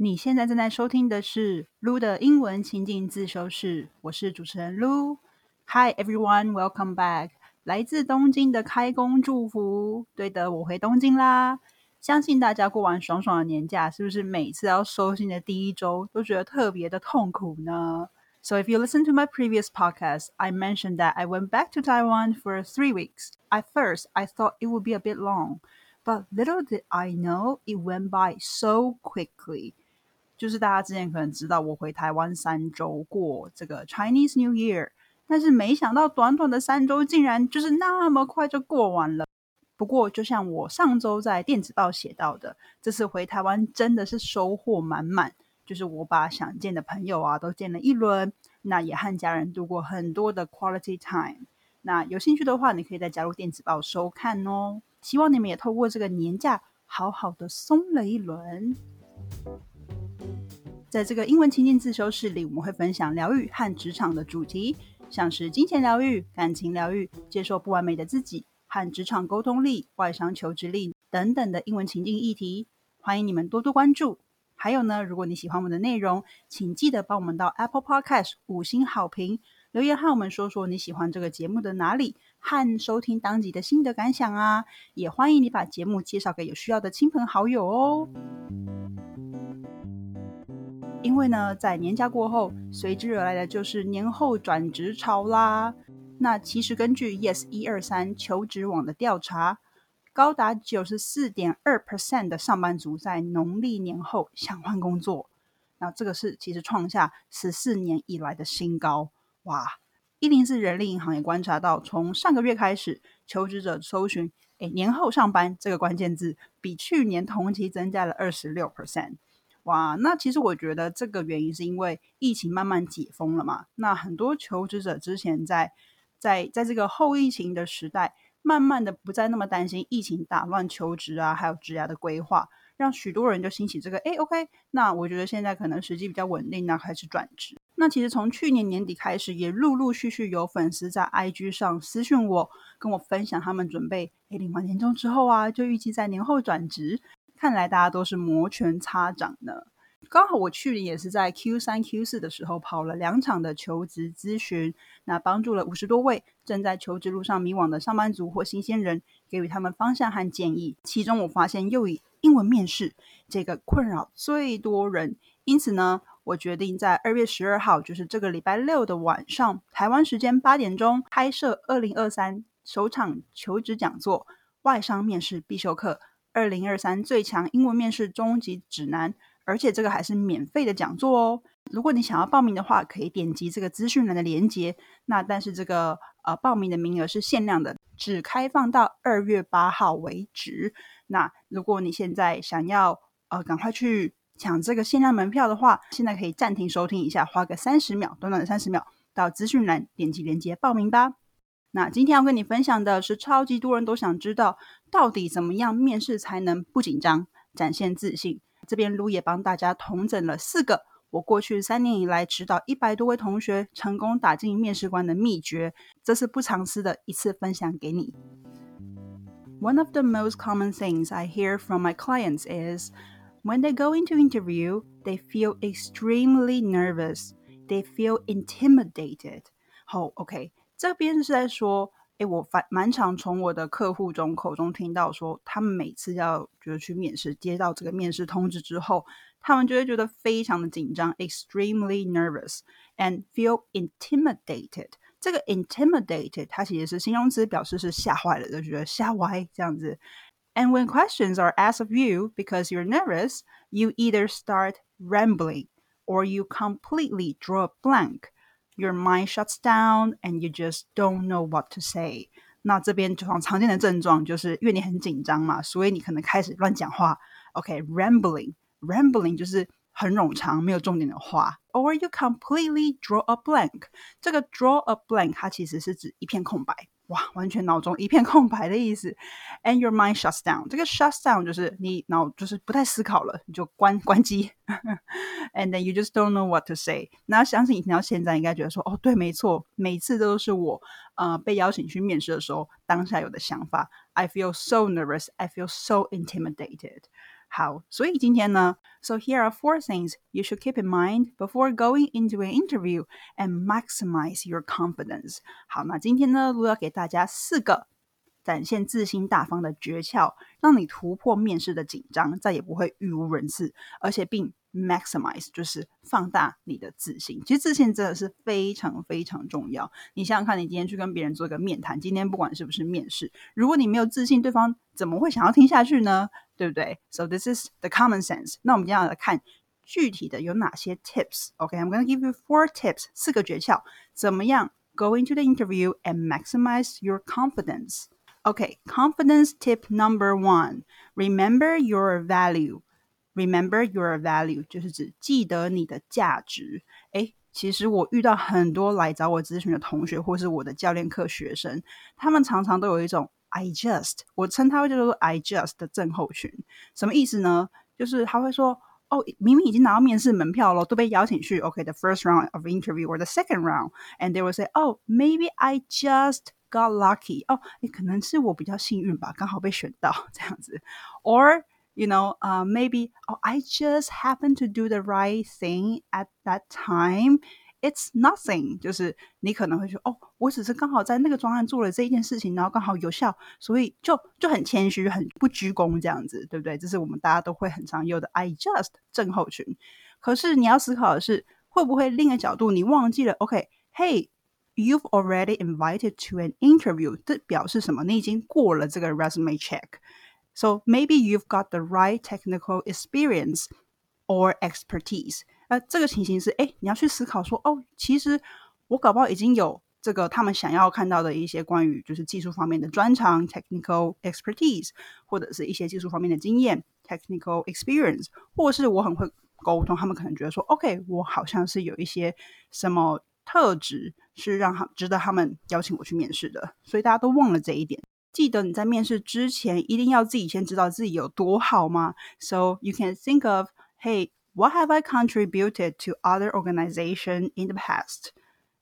你现在正在收听的是 Lu 的英文情境自修室，我是主持人 Lu。Hi everyone, welcome back。来自东京的开工祝福，对的，我回东京啦。相信大家过完爽爽的年假，是不是每次要收心的第一周都觉得特别的痛苦呢？So if you listen to my previous podcast, I mentioned that I went back to Taiwan for three weeks. At first, I thought it would be a bit long, but little did I know it went by so quickly. 就是大家之前可能知道，我回台湾三周过这个 Chinese New Year，但是没想到短短的三周竟然就是那么快就过完了。不过，就像我上周在电子报写到的，这次回台湾真的是收获满满。就是我把想见的朋友啊都见了一轮，那也和家人度过很多的 quality time。那有兴趣的话，你可以再加入电子报收看哦。希望你们也透过这个年假，好好的松了一轮。在这个英文情境自修室里，我们会分享疗愈和职场的主题，像是金钱疗愈、感情疗愈、接受不完美的自己和职场沟通力、外商求职力等等的英文情境议题。欢迎你们多多关注。还有呢，如果你喜欢我们的内容，请记得帮我们到 Apple Podcast 五星好评，留言和我们说说你喜欢这个节目的哪里和收听当集的心得感想啊！也欢迎你把节目介绍给有需要的亲朋好友哦。因为呢，在年假过后，随之而来的就是年后转职潮啦。那其实根据 Yes 一二三求职网的调查，高达九十四点二 percent 的上班族在农历年后想换工作。那这个是其实创下十四年以来的新高哇！一零四人力银行也观察到，从上个月开始，求职者搜寻“哎年后上班”这个关键字，比去年同期增加了二十六 percent。哇，那其实我觉得这个原因是因为疫情慢慢解封了嘛。那很多求职者之前在在在这个后疫情的时代，慢慢的不再那么担心疫情打乱求职啊，还有职涯的规划，让许多人就兴起这个哎，OK，那我觉得现在可能时机比较稳定，那开始转职。那其实从去年年底开始，也陆陆续续有粉丝在 IG 上私讯我，跟我分享他们准备哎领完年终之后啊，就预计在年后转职。看来大家都是摩拳擦掌呢。刚好我去年也是在 Q 三、Q 四的时候跑了两场的求职咨询，那帮助了五十多位正在求职路上迷惘的上班族或新鲜人，给予他们方向和建议。其中我发现又以英文面试这个困扰最多人，因此呢，我决定在二月十二号，就是这个礼拜六的晚上，台湾时间八点钟开设二零二三首场求职讲座——外商面试必修课。二零二三最强英文面试终极指南，而且这个还是免费的讲座哦。如果你想要报名的话，可以点击这个资讯栏的链接。那但是这个呃报名的名额是限量的，只开放到二月八号为止。那如果你现在想要呃赶快去抢这个限量门票的话，现在可以暂停收听一下，花个三十秒，短短的三十秒，到资讯栏点击链接报名吧。那今天要跟你分享的是，超级多人都想知道，到底怎么样面试才能不紧张、展现自信？这边卢也帮大家统整了四个，我过去三年以来指导一百多位同学成功打进面试官的秘诀，这是不藏私的一次分享给你。One of the most common things I hear from my clients is when they go into interview, they feel extremely nervous, they feel intimidated. 好，OK。这边是在说，哎，我反蛮常从我的客户中口中听到说，他们每次要就是去面试，接到这个面试通知之后，他们就会觉得非常的紧张，extremely nervous and feel intimidated。这个 intimidated 它其实是形容词，表示是吓坏了，就觉得吓歪这样子。And when questions are asked of you because you're nervous, you either start rambling or you completely draw a blank your mind shuts down and you just don't know what to say。那这边常常见的症状就是因为你很紧张嘛，所以你可能开始乱讲话。OK，rambling，rambling、okay, 就是很冗长、没有重点的话。Or you completely draw a blank。这个 draw a blank 它其实是指一片空白。 哇，完全脑中一片空白的意思。And your mind shuts down。这个 shuts down 就是你脑就是不太思考了，你就关关机。And then you just don't know what to say。那相信你听到现在应该觉得说，哦，对，没错，每次都是我呃被邀请去面试的时候当下有的想法。I feel so nervous. I feel so intimidated. 好，所以今天呢，So here are four things you should keep in mind before going into an interview and maximize your confidence。好，那今天呢，我要给大家四个展现自信大方的诀窍，让你突破面试的紧张，再也不会语无伦次，而且并 maximize 就是放大你的自信。其实自信真的是非常非常重要。你想想看，你今天去跟别人做一个面谈，今天不管是不是面试，如果你没有自信，对方怎么会想要听下去呢？对不对？So this is the common sense。那我们接下来看具体的有哪些 tips。OK，I'm、okay, gonna give you four tips，四个诀窍，怎么样 go into the interview and maximize your confidence。Okay, confidence tip number one: remember your value. Remember your value 就是指记得你的价值。诶，其实我遇到很多来找我咨询的同学，或是我的教练课学生，他们常常都有一种 I just，我称它叫做 I just 的症候群。什么意思呢？就是他会说，哦，明明已经拿到面试门票了，都被邀请去，OK，the first round of interview or the second round，and they will say, oh, maybe I just got lucky. 哦，诶，可能是我比较幸运吧，刚好被选到这样子，or you know, uh, maybe oh, I just happen to do the right thing at that time. It's nothing，就是你可能会说，哦， 我只是刚好在那个专案做了这一件事情，然后刚好有效，所以就就很谦虚，很不鞠躬这样子，对不对？这是我们大家都会很常用的 I just 症候群。可是你要思考的是，会不会另一个角度你忘记了？OK，Hey。You've already invited to an interview，这表示什么？你已经过了这个 resume check。So maybe you've got the right technical experience or expertise。呃，这个情形是，哎，你要去思考说，哦，其实我搞不好已经有这个他们想要看到的一些关于就是技术方面的专长 （technical expertise），或者是一些技术方面的经验 （technical experience），或是我很会沟通，他们可能觉得说，OK，我好像是有一些什么特质是让他值得他们邀请我去面试的，所以大家都忘了这一点。记得你在面试之前一定要自己先知道自己有多好吗？So you can think of, hey, what have I contributed to other organization in the past?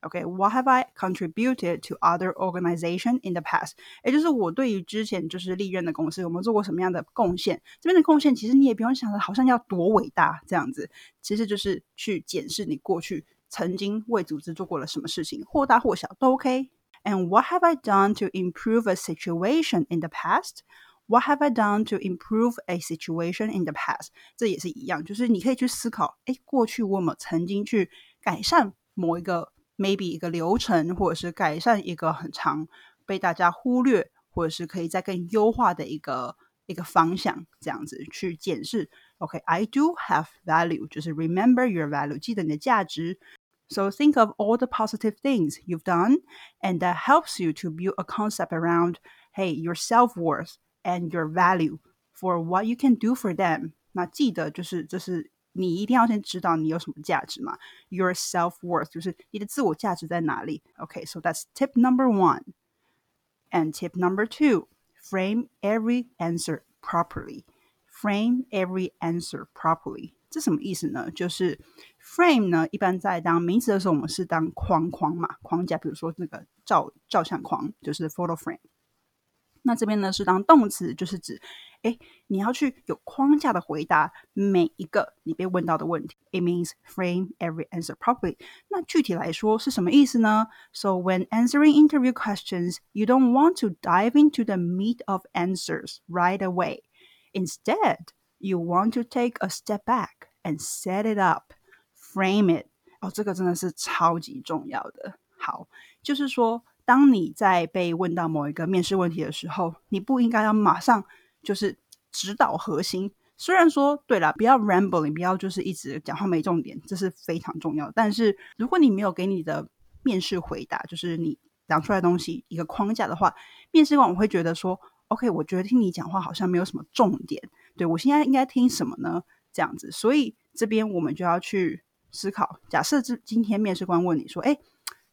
Okay, what have I contributed to other organization in the past？也就是我对于之前就是历任的公司有没有做过什么样的贡献？这边的贡献其实你也不用想的好像要多伟大这样子，其实就是去检视你过去曾经为组织做过了什么事情，或大或小都 OK。And what have I done to improve a situation in the past? What have I done to improve a situation in the past？这也是一样，就是你可以去思考，哎，过去我有没有曾经去改善某一个 maybe 一个流程，或者是改善一个很长被大家忽略，或者是可以再更优化的一个一个方向，这样子去检视。OK，I、okay, do have value，就是 remember your value，记得你的价值。So think of all the positive things you've done, and that helps you to build a concept around, hey, your self worth and your value for what you can do for them. 那记得就是这是 你一定要先知道你有什么价值嘛，your self worth 就是你的自我价值在哪里。Okay, so that's tip number one. And tip number two, frame every answer properly. Frame every answer properly. 这什么意思呢？就是 frame 呢，一般在当名词的时候，我们是当框框嘛，框架，比如说那个照照相框，就是 photo frame。 那这边呢是当动词，就是指，哎，你要去有框架的回答每一个你被问到的问题。It means frame every answer properly。那具体来说是什么意思呢？So when answering interview questions, you don't want to dive into the meat of answers right away. Instead, you want to take a step back and set it up, frame it。哦，这个真的是超级重要的。好，就是说， 当你在被问到某一个面试问题的时候，你不应该要马上就是指导核心。虽然说，对了，不要 rambling，不要就是一直讲话没重点，这是非常重要。但是，如果你没有给你的面试回答，就是你讲出来的东西一个框架的话，面试官我会觉得说，OK，我觉得听你讲话好像没有什么重点。对我现在应该听什么呢？这样子，所以这边我们就要去思考。假设这今天面试官问你说：“哎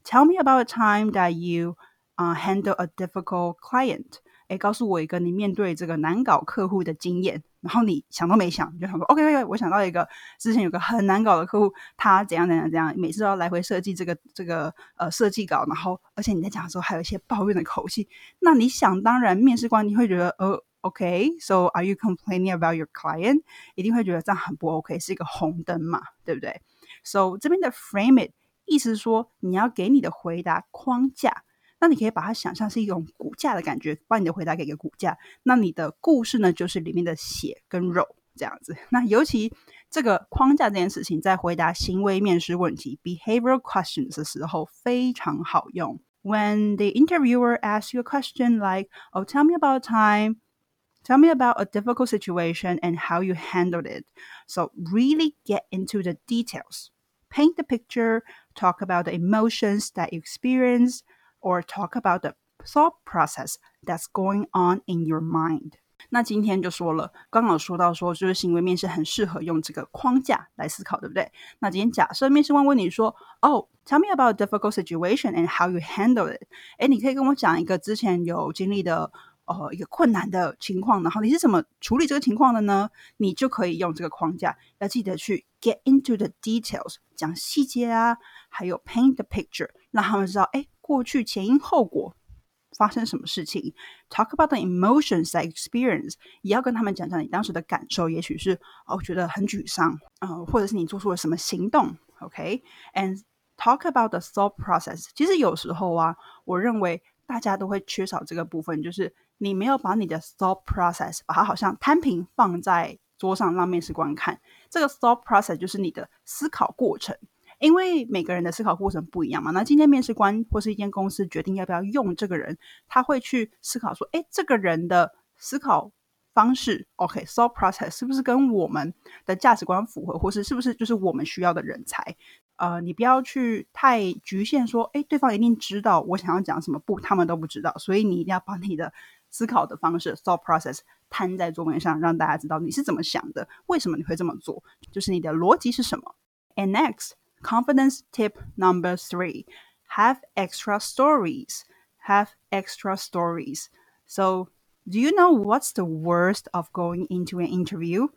，Tell me about a time that you 啊 handle a difficult client。”哎，告诉我一个你面对这个难搞客户的经验。然后你想都没想，你就想说：“OK，OK，我想到一个之前有个很难搞的客户，他怎样怎样怎样，每次都要来回设计这个这个呃设计稿，然后而且你在讲的时候还有一些抱怨的口气。那你想当然，面试官你会觉得呃。” OK, so are you complaining about your client？一定会觉得这样很不 OK，是一个红灯嘛，对不对？So 这边的 frame it 意思是说你要给你的回答框架，那你可以把它想象是一种骨架的感觉，把你的回答给个骨架。那你的故事呢，就是里面的血跟肉这样子。那尤其这个框架这件事情，在回答行为面试问题 （behavioral questions） 的时候非常好用。When the interviewer asks you a question like, "Oh, tell me about a time," Tell me about a difficult situation and how you handled it. So, really get into the details. Paint the picture, talk about the emotions that you experience, or talk about the thought process that's going on in your mind. 那今天就说了，刚好说到说，就是行为面试很适合用这个框架来思考，对不对？那今天假设面试官问你说，哦，Tell me about a difficult situation and how you handle it。哎，你可以跟我讲一个之前有经历的 呃一个困难的情况，然后你是怎么处理这个情况的呢？你就可以用这个框架，要记得去 get into the details，讲细节啊，还有 paint the picture，让他们知道，哎，过去前因后果发生什么事情。Talk about the emotions that experience，也要跟他们讲讲你当时的感受，也许是哦觉得很沮丧，呃，或者是你做出了什么行动。OK，and talk about the thought process。其实有时候啊，我认为大家都会缺少这个部分，就是。你没有把你的 thought process 把它好像摊平放在桌上让面试官看，这个 thought process 就是你的思考过程。因为每个人的思考过程不一样嘛，那今天面试官或是一间公司决定要不要用这个人，他会去思考说，哎，这个人的思考方式，OK，thought process 是不是跟我们的价值观符合，或是是不是就是我们需要的人才？呃，你不要去太局限说，哎，对方一定知道我想要讲什么，不，他们都不知道，所以你一定要把你的。思考的方式 （thought process） 摊在桌面上，让大家知道你是怎么想的，为什么你会这么做，就是你的逻辑是什么。And next, confidence tip number three: have extra stories. Have extra stories. So, do you know what's the worst of going into an interview?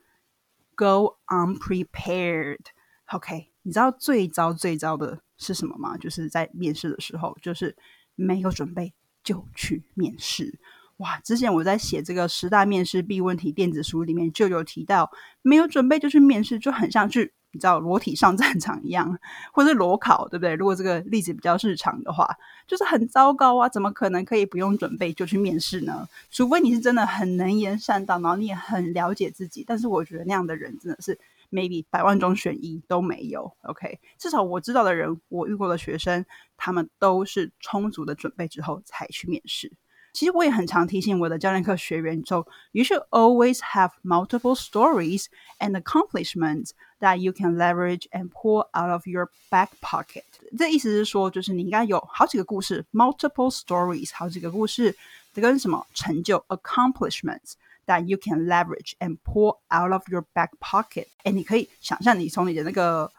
Go unprepared. OK，你知道最糟最糟的是什么吗？就是在面试的时候，就是没有准备就去面试。 哇！之前我在写这个十大面试必问题电子书里面就有提到，没有准备就去面试，就很像去你知道裸体上战场一样，或者是裸考，对不对？如果这个例子比较日常的话，就是很糟糕啊！怎么可能可以不用准备就去面试呢？除非你是真的很能言善道，然后你也很了解自己。但是我觉得那样的人真的是 maybe 百万中选一都没有。OK，至少我知道的人，我遇过的学生，他们都是充足的准备之后才去面试。其实我也很常提醒我的教练课学员，so you should always have multiple stories and accomplishments that you can leverage and pull out of your back pocket。这意思是说，就是你应该有好几个故事，multiple stories，好几个故事，这跟什么成就 accomplishments that you can leverage and pull out of your back pocket。哎，你可以想象你从你的那个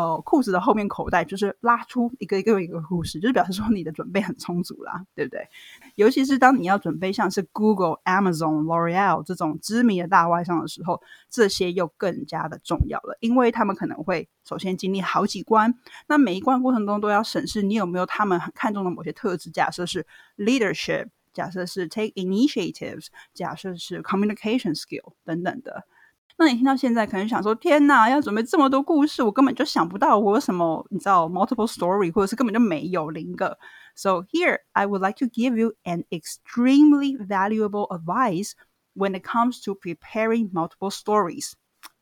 呃，裤子的后面口袋就是拉出一个一个一个故事，就是表示说你的准备很充足啦，对不对？尤其是当你要准备像是 Google、Amazon、L'Oreal 这种知名的大外商的时候，这些又更加的重要了，因为他们可能会首先经历好几关，那每一关过程中都要审视你有没有他们很看重的某些特质，假设是 leadership，假设是 take initiatives，假设是 communication skill 等等的。那你听到现在可能想说：“天哪，要准备这么多故事，我根本就想不到我有什么，你知道，multiple story，或者是根本就没有零个。” So here, I would like to give you an extremely valuable advice when it comes to preparing multiple stories.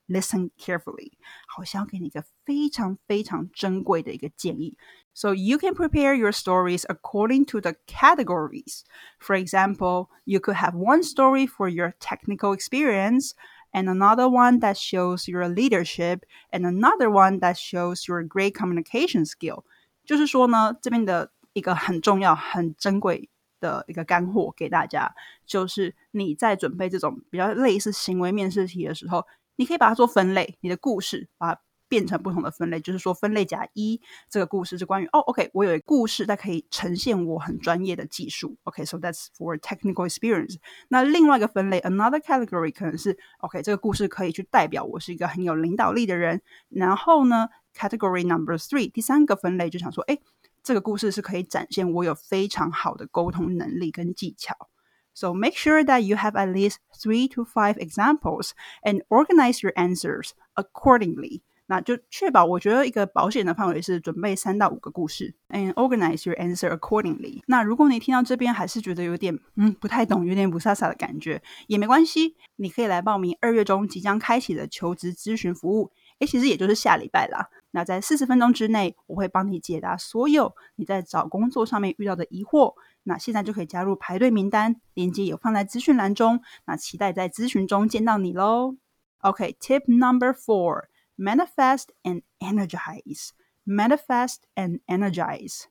Listen carefully，好像要给你一个非常非常珍贵的一个建议。So you can prepare your stories according to the categories. For example, you could have one story for your technical experience and another one that shows your leadership, and another one that shows your great communication skill。就是说呢，这边的一个很重要、很珍贵的一个干货给大家，就是你在准备这种比较类似行为面试题的时候，你可以把它做分类，你的故事把。 变成不同的分类，就是说分类甲一这个故事是关于哦，OK，我有一个故事，它可以呈现我很专业的技术，OK，so that's for technical experience。那另外一个分类，another category 可能是 OK，这个故事可以去代表我是一个很有领导力的人。然后呢，category number three，第三个分类就想说，哎，这个故事是可以展现我有非常好的沟通能力跟技巧。 So make sure that you have at least three to five examples and organize your answers accordingly. 那就确保，我觉得一个保险的范围是准备三到五个故事，and organize your answer accordingly。那如果你听到这边还是觉得有点嗯不太懂，有点不飒飒的感觉，也没关系，你可以来报名二月中即将开启的求职咨询服务。诶，其实也就是下礼拜啦。那在四十分钟之内，我会帮你解答所有你在找工作上面遇到的疑惑。那现在就可以加入排队名单，链接有放在资讯栏中。那期待在咨询中见到你喽。OK，tip number four。Manifest and energize. Manifest and energize.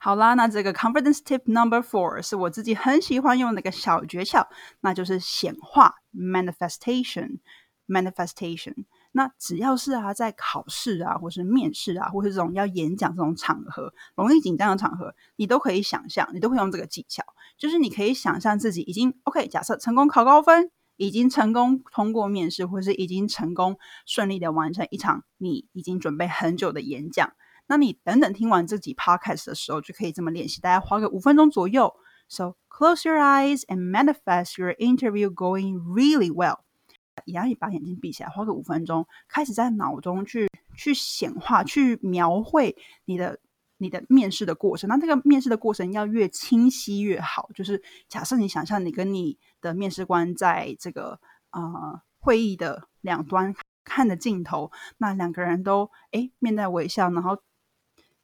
好啦，那这个 confidence tip number four 是我自己很喜欢用的一个小诀窍，那就是显化 manifestation manifestation。那只要是啊，在考试啊，或是面试啊，或是这种要演讲这种场合，容易紧张的场合，你都可以想象，你都会用这个技巧，就是你可以想象自己已经 OK，假设成功考高分。已经成功通过面试，或是已经成功顺利的完成一场你已经准备很久的演讲，那你等等听完这集 podcast 的时候，就可以这么练习，大概花个五分钟左右。So close your eyes and manifest your interview going really well。然后你把眼睛闭起来，花个五分钟，开始在脑中去去显化、去描绘你的。你的面试的过程，那这个面试的过程要越清晰越好。就是假设你想象你跟你的面试官在这个呃会议的两端看的镜头，那两个人都诶面带微笑，然后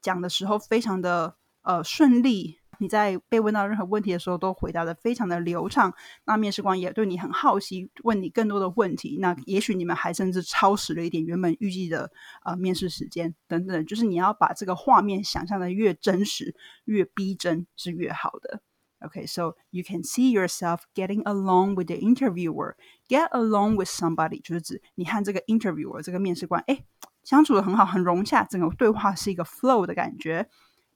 讲的时候非常的呃顺利。你在被问到任何问题的时候，都回答的非常的流畅。那面试官也对你很好奇，问你更多的问题。那也许你们还甚至超时了一点原本预计的呃面试时间等等。就是你要把这个画面想象的越真实、越逼真是越好的。OK，so you can see yourself getting along with the interviewer. Get along with somebody 就是指你和这个 interviewer 这个面试官，哎，相处的很好，很融洽，整个对话是一个 flow 的感觉。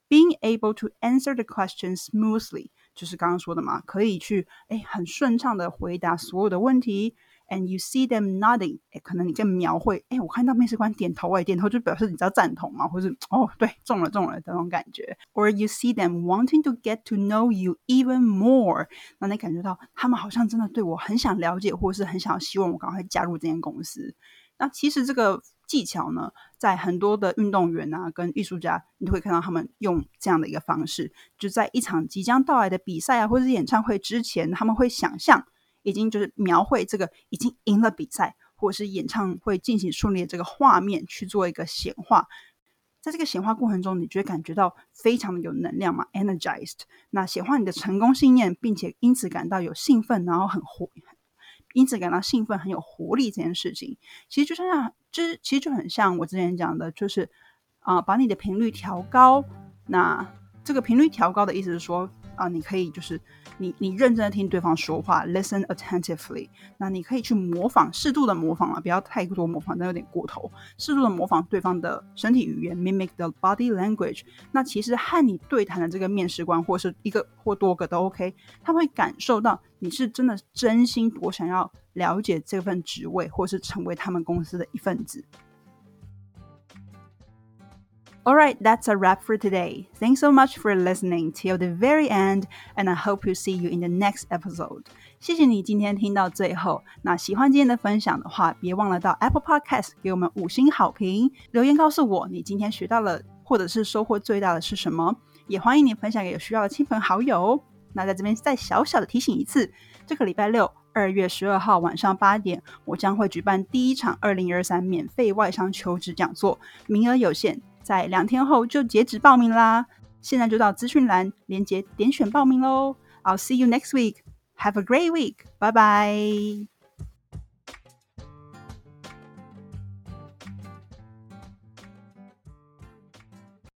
Being able to answer the question smoothly，就是刚刚说的嘛，可以去哎很顺畅的回答所有的问题。And you see them nodding，哎，可能你更描绘，哎，我看到面试官点头，哎，点头就表示你知道赞同嘛，或是哦，对，中了中了这种感觉。Or you see them wanting to get to know you even more，那你感觉到他们好像真的对我很想了解，或是很想希望我赶快加入这间公司。那其实这个技巧呢，在很多的运动员啊，跟艺术家，你都会看到他们用这样的一个方式，就在一场即将到来的比赛啊，或者是演唱会之前，他们会想象已经就是描绘这个已经赢了比赛，或者是演唱会进行顺利的这个画面去做一个显化。在这个显化过程中，你就会感觉到非常的有能量嘛，energized。那显化你的成功信念，并且因此感到有兴奋，然后很活。因此感到兴奋、很有活力这件事情，其实就像，这其实就很像我之前讲的，就是啊，把你的频率调高。那这个频率调高的意思是说。啊，你可以就是你你认真的听对方说话，listen attentively。那你可以去模仿，适度的模仿啊，不要太多模仿，那有点过头。适度的模仿对方的身体语言，mimic the body language。那其实和你对谈的这个面试官，或是一个或多个都 OK，他会感受到你是真的真心我想要了解这份职位，或是成为他们公司的一份子。Alright, that's a wrap for today. Thanks so much for listening till the very end, and I hope to see you in the next episode. 谢谢你今天听到最后。那喜欢今天的分享的话，别忘了到 Apple Podcast 给我们五星好评，留言告诉我你今天学到了或者是收获最大的是什么。也欢迎你分享给有需要的亲朋好友。那在这边再小小的提醒一次，这个礼拜六二月十二号晚上八点，我将会举办第一场二零二三免费外商求职讲座，名额有限。在两天后就截止报名啦！现在就到资讯栏连接点选报名喽！I'll see you next week. Have a great week. Bye bye.